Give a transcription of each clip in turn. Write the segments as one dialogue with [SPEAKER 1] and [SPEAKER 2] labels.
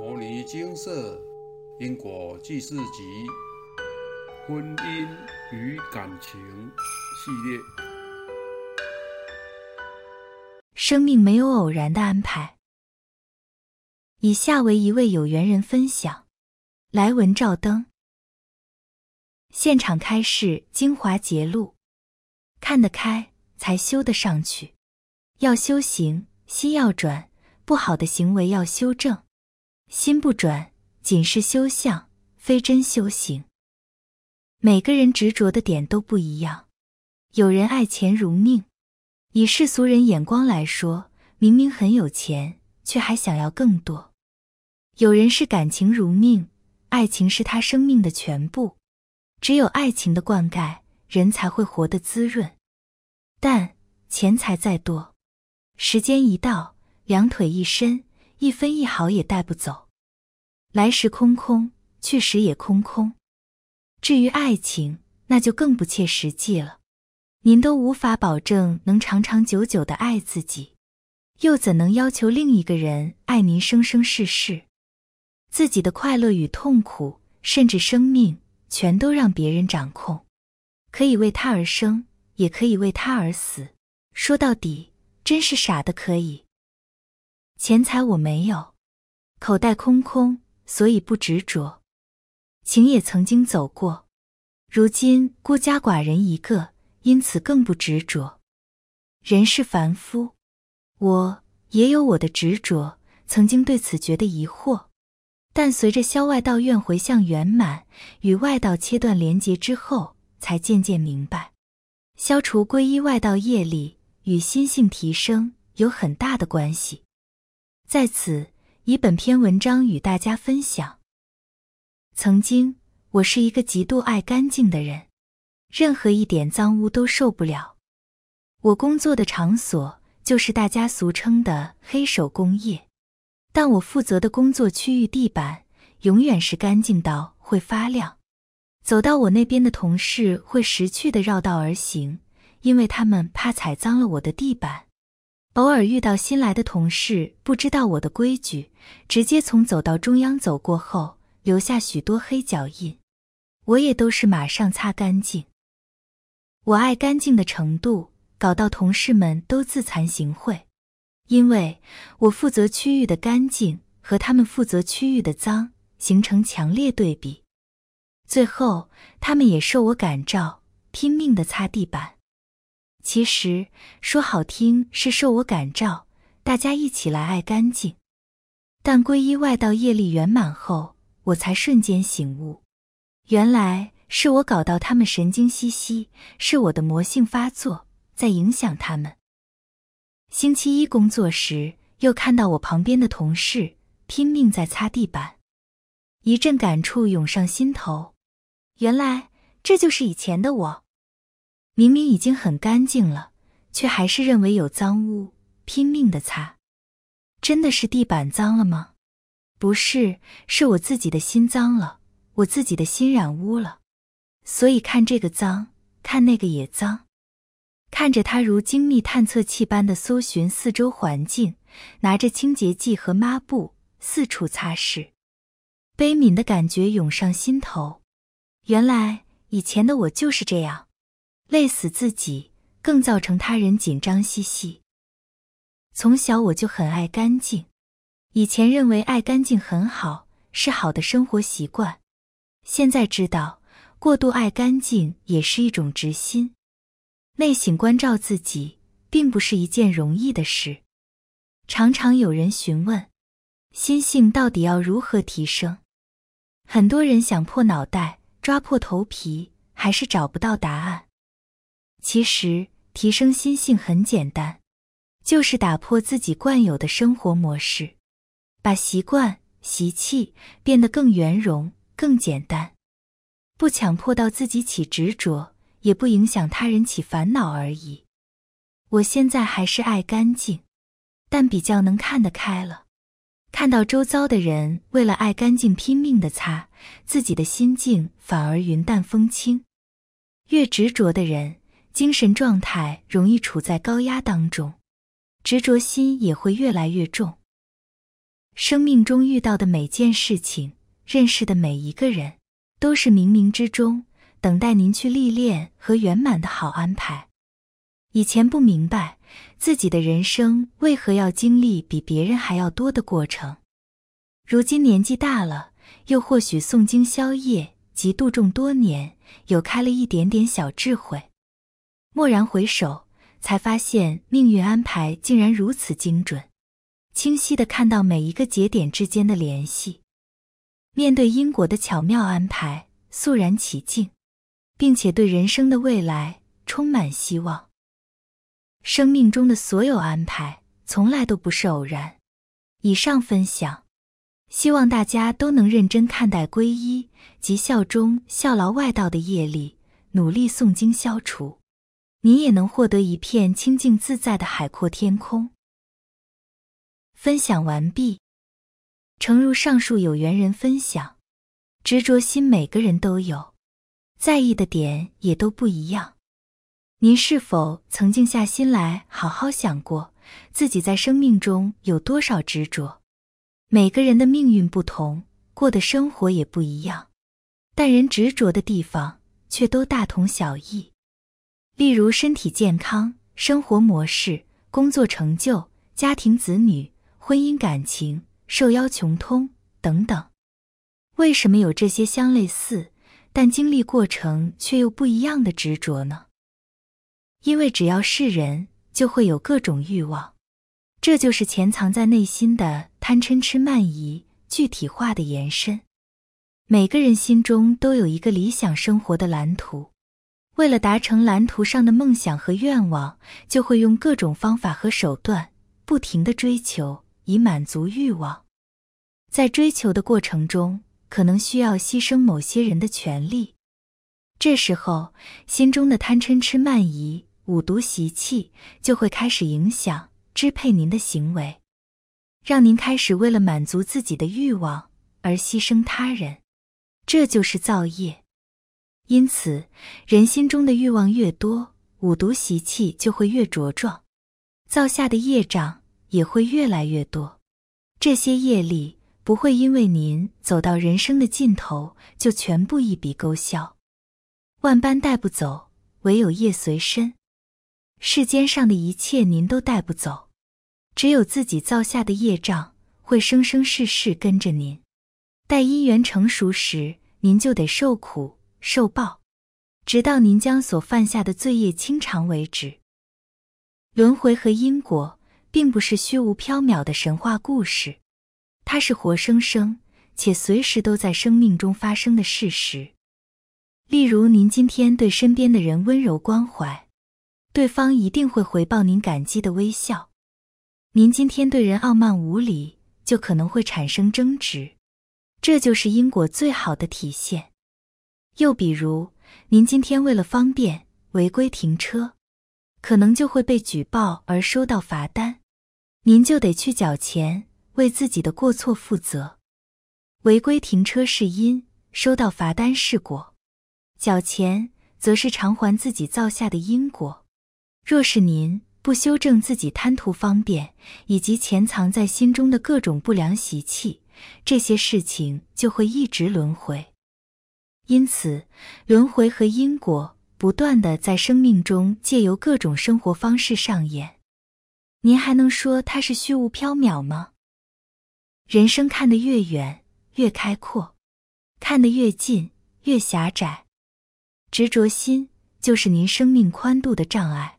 [SPEAKER 1] 摩尼精舍因果记事集婚姻与感情系列。
[SPEAKER 2] 生命没有偶然的安排。以下为一位有缘人分享：来文照灯，现场开示精华节录，看得开才修得上去。要修行，心要转，不好的行为要修正。心不转，仅是修相，非真修行。每个人执着的点都不一样。有人爱钱如命，以世俗人眼光来说，明明很有钱，却还想要更多。有人是感情如命，爱情是他生命的全部，只有爱情的灌溉，人才会活得滋润。但钱财再多，时间一到，两腿一伸，一分一毫也带不走。来时空空，去时也空空。至于爱情，那就更不切实际了。您都无法保证能长长久久的爱自己，又怎能要求另一个人爱您生生世世？自己的快乐与痛苦，甚至生命，全都让别人掌控。可以为他而生，也可以为他而死。说到底，真是傻的可以。钱财我没有，口袋空空，所以不执着。情也曾经走过，如今孤家寡人一个，因此更不执着。人是凡夫，我也有我的执着，曾经对此觉得疑惑，但随着消外道愿回向圆满，与外道切断连结之后，才渐渐明白，消除皈依外道业力与心性提升有很大的关系。在此，以本篇文章与大家分享。曾经，我是一个极度爱干净的人，任何一点脏污都受不了。我工作的场所就是大家俗称的黑手工业，但我负责的工作区域地板永远是干净到会发亮。走到我那边的同事会识趣的绕道而行，因为他们怕踩脏了我的地板。偶尔遇到新来的同事，不知道我的规矩，直接从走道中央走过后，留下许多黑脚印，我也都是马上擦干净。我爱干净的程度，搞到同事们都自惭形秽，因为我负责区域的干净和他们负责区域的脏形成强烈对比，最后他们也受我感召，拼命的擦地板。其实说好听是受我感召，大家一起来爱干净。但皈依外道业力圆满后，我才瞬间醒悟，原来是我搞到他们神经兮兮，是我的魔性发作在影响他们。星期一工作时，又看到我旁边的同事拼命在擦地板，一阵感触涌上心头，原来这就是以前的我。明明已经很干净了，却还是认为有脏污，拼命的擦。真的是地板脏了吗？不是，是我自己的心脏了，我自己的心染污了。所以看这个脏，看那个也脏。看着他如精密探测器般的搜寻四周环境，拿着清洁剂和抹布四处擦拭，悲悯的感觉涌上心头。原来以前的我就是这样。累死自己，更造成他人紧张兮兮。从小我就很爱干净，以前认为爱干净很好，是好的生活习惯。现在知道，过度爱干净也是一种执心。内省关照自己，并不是一件容易的事。常常有人询问，心性到底要如何提升？很多人想破脑袋，抓破头皮，还是找不到答案。其实提升心性很简单，就是打破自己惯有的生活模式，把习惯、习气变得更圆融、更简单，不强迫到自己起执着，也不影响他人起烦恼而已。我现在还是爱干净，但比较能看得开了。看到周遭的人为了爱干净拼命的擦，自己的心境反而云淡风轻。越执着的人。精神状态容易处在高压当中，执着心也会越来越重。生命中遇到的每件事情，认识的每一个人，都是冥冥之中等待您去历练和圆满的好安排。以前不明白自己的人生为何要经历比别人还要多的过程，如今年纪大了，又或许诵经消业及度众多年，有开了一点点小智慧。蓦然回首，才发现命运安排竟然如此精准，清晰的看到每一个节点之间的联系。面对因果的巧妙安排，肃然起敬，并且对人生的未来充满希望。生命中的所有安排从来都不是偶然。以上分享，希望大家都能认真看待皈依及效忠、效劳外道的业力，努力诵经消除，你也能获得一片清净自在的海阔天空。分享完毕。诚如上述有缘人分享，执着心每个人都有，在意的点也都不一样。您是否曾静下心来好好想过，自己在生命中有多少执着？每个人的命运不同，过的生活也不一样，但人执着的地方却都大同小异。例如身体健康、生活模式、工作成就、家庭子女、婚姻感情、受邀穷通等等。为什么有这些相类似，但经历过程却又不一样的执着呢？因为只要是人，就会有各种欲望，这就是潜藏在内心的贪嗔痴慢疑具体化的延伸。每个人心中都有一个理想生活的蓝图，为了达成蓝图上的梦想和愿望，就会用各种方法和手段，不停的追求，以满足欲望。在追求的过程中，可能需要牺牲某些人的权利，这时候心中的贪嗔痴慢疑。五毒习气就会开始影响、支配您的行为，让您开始为了满足自己的欲望而牺牲他人，这就是造业。因此，人心中的欲望越多，五毒习气就会越茁壮，造下的业障也会越来越多。这些业力不会因为您走到人生的尽头就全部一笔勾销，万般带不走，唯有业随身。世间上的一切您都带不走，只有自己造下的业障会生生世世跟着您。待因缘成熟时，您就得受苦受报，直到您将所犯下的罪业清偿为止。轮回和因果并不是虚无缥缈的神话故事，它是活生生且随时都在生命中发生的事实。例如，您今天对身边的人温柔关怀。对方一定会回报您感激的微笑。您今天对人傲慢无礼，就可能会产生争执，这就是因果最好的体现。又比如，您今天为了方便违规停车，可能就会被举报而收到罚单，您就得去缴钱，为自己的过错负责。违规停车是因，收到罚单是果，缴钱则是偿还自己造下的因果。若是您不修正自己贪图方便以及潜藏在心中的各种不良习气，这些事情就会一直轮回。因此，轮回和因果不断的在生命中借由各种生活方式上演。您还能说它是虚无缥缈吗？人生看得越远越开阔，看得越近越狭窄。执着心就是您生命宽度的障碍。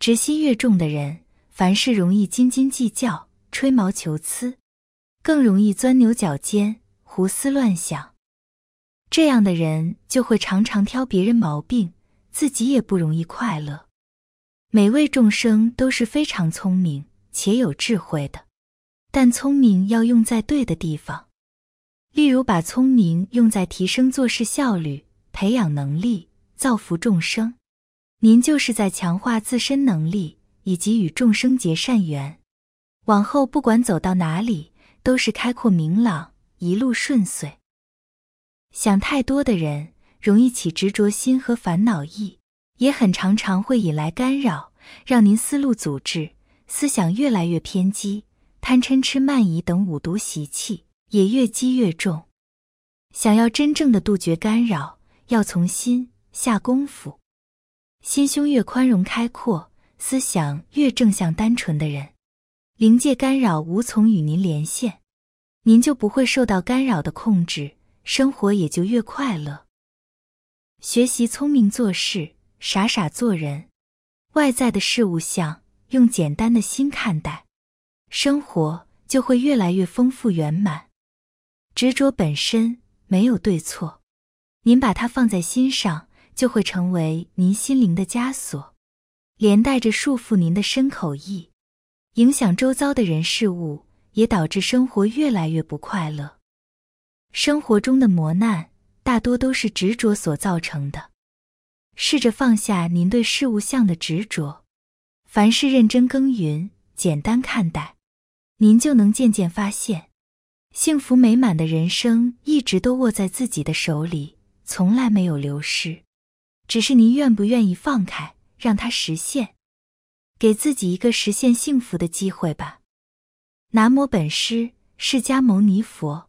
[SPEAKER 2] 执心越重的人，凡事容易斤斤计较、吹毛求疵，更容易钻牛角尖、胡思乱想。这样的人就会常常挑别人毛病，自己也不容易快乐。每位众生都是非常聪明且有智慧的，但聪明要用在对的地方。例如，把聪明用在提升做事效率、培养能力、造福众生。您就是在强化自身能力，以及与众生结善缘。往后不管走到哪里，都是开阔明朗，一路顺遂。想太多的人，容易起执着心和烦恼意，也很常常会引来干扰，让您思路阻滞，思想越来越偏激，贪嗔痴慢疑等五毒习气也越积越重。想要真正的杜绝干扰，要从心下功夫。心胸越宽容开阔，思想越正向单纯的人，灵界干扰无从与您连线，您就不会受到干扰的控制，生活也就越快乐。学习聪明做事，傻傻做人。外在的事物像，用简单的心看待，生活就会越来越丰富圆满。执着本身没有对错，您把它放在心上，就会成为您心灵的枷锁，连带着束缚您的身口意，影响周遭的人事物，也导致生活越来越不快乐。生活中的磨难。大多都是执着所造成的。试着放下您对事物相的执着，凡事认真耕耘，简单看待，您就能渐渐发现，幸福美满的人生一直都握在自己的手里，从来没有流失。只是您愿不愿意放开，让它实现，给自己一个实现幸福的机会吧。南无本师释迦牟尼佛。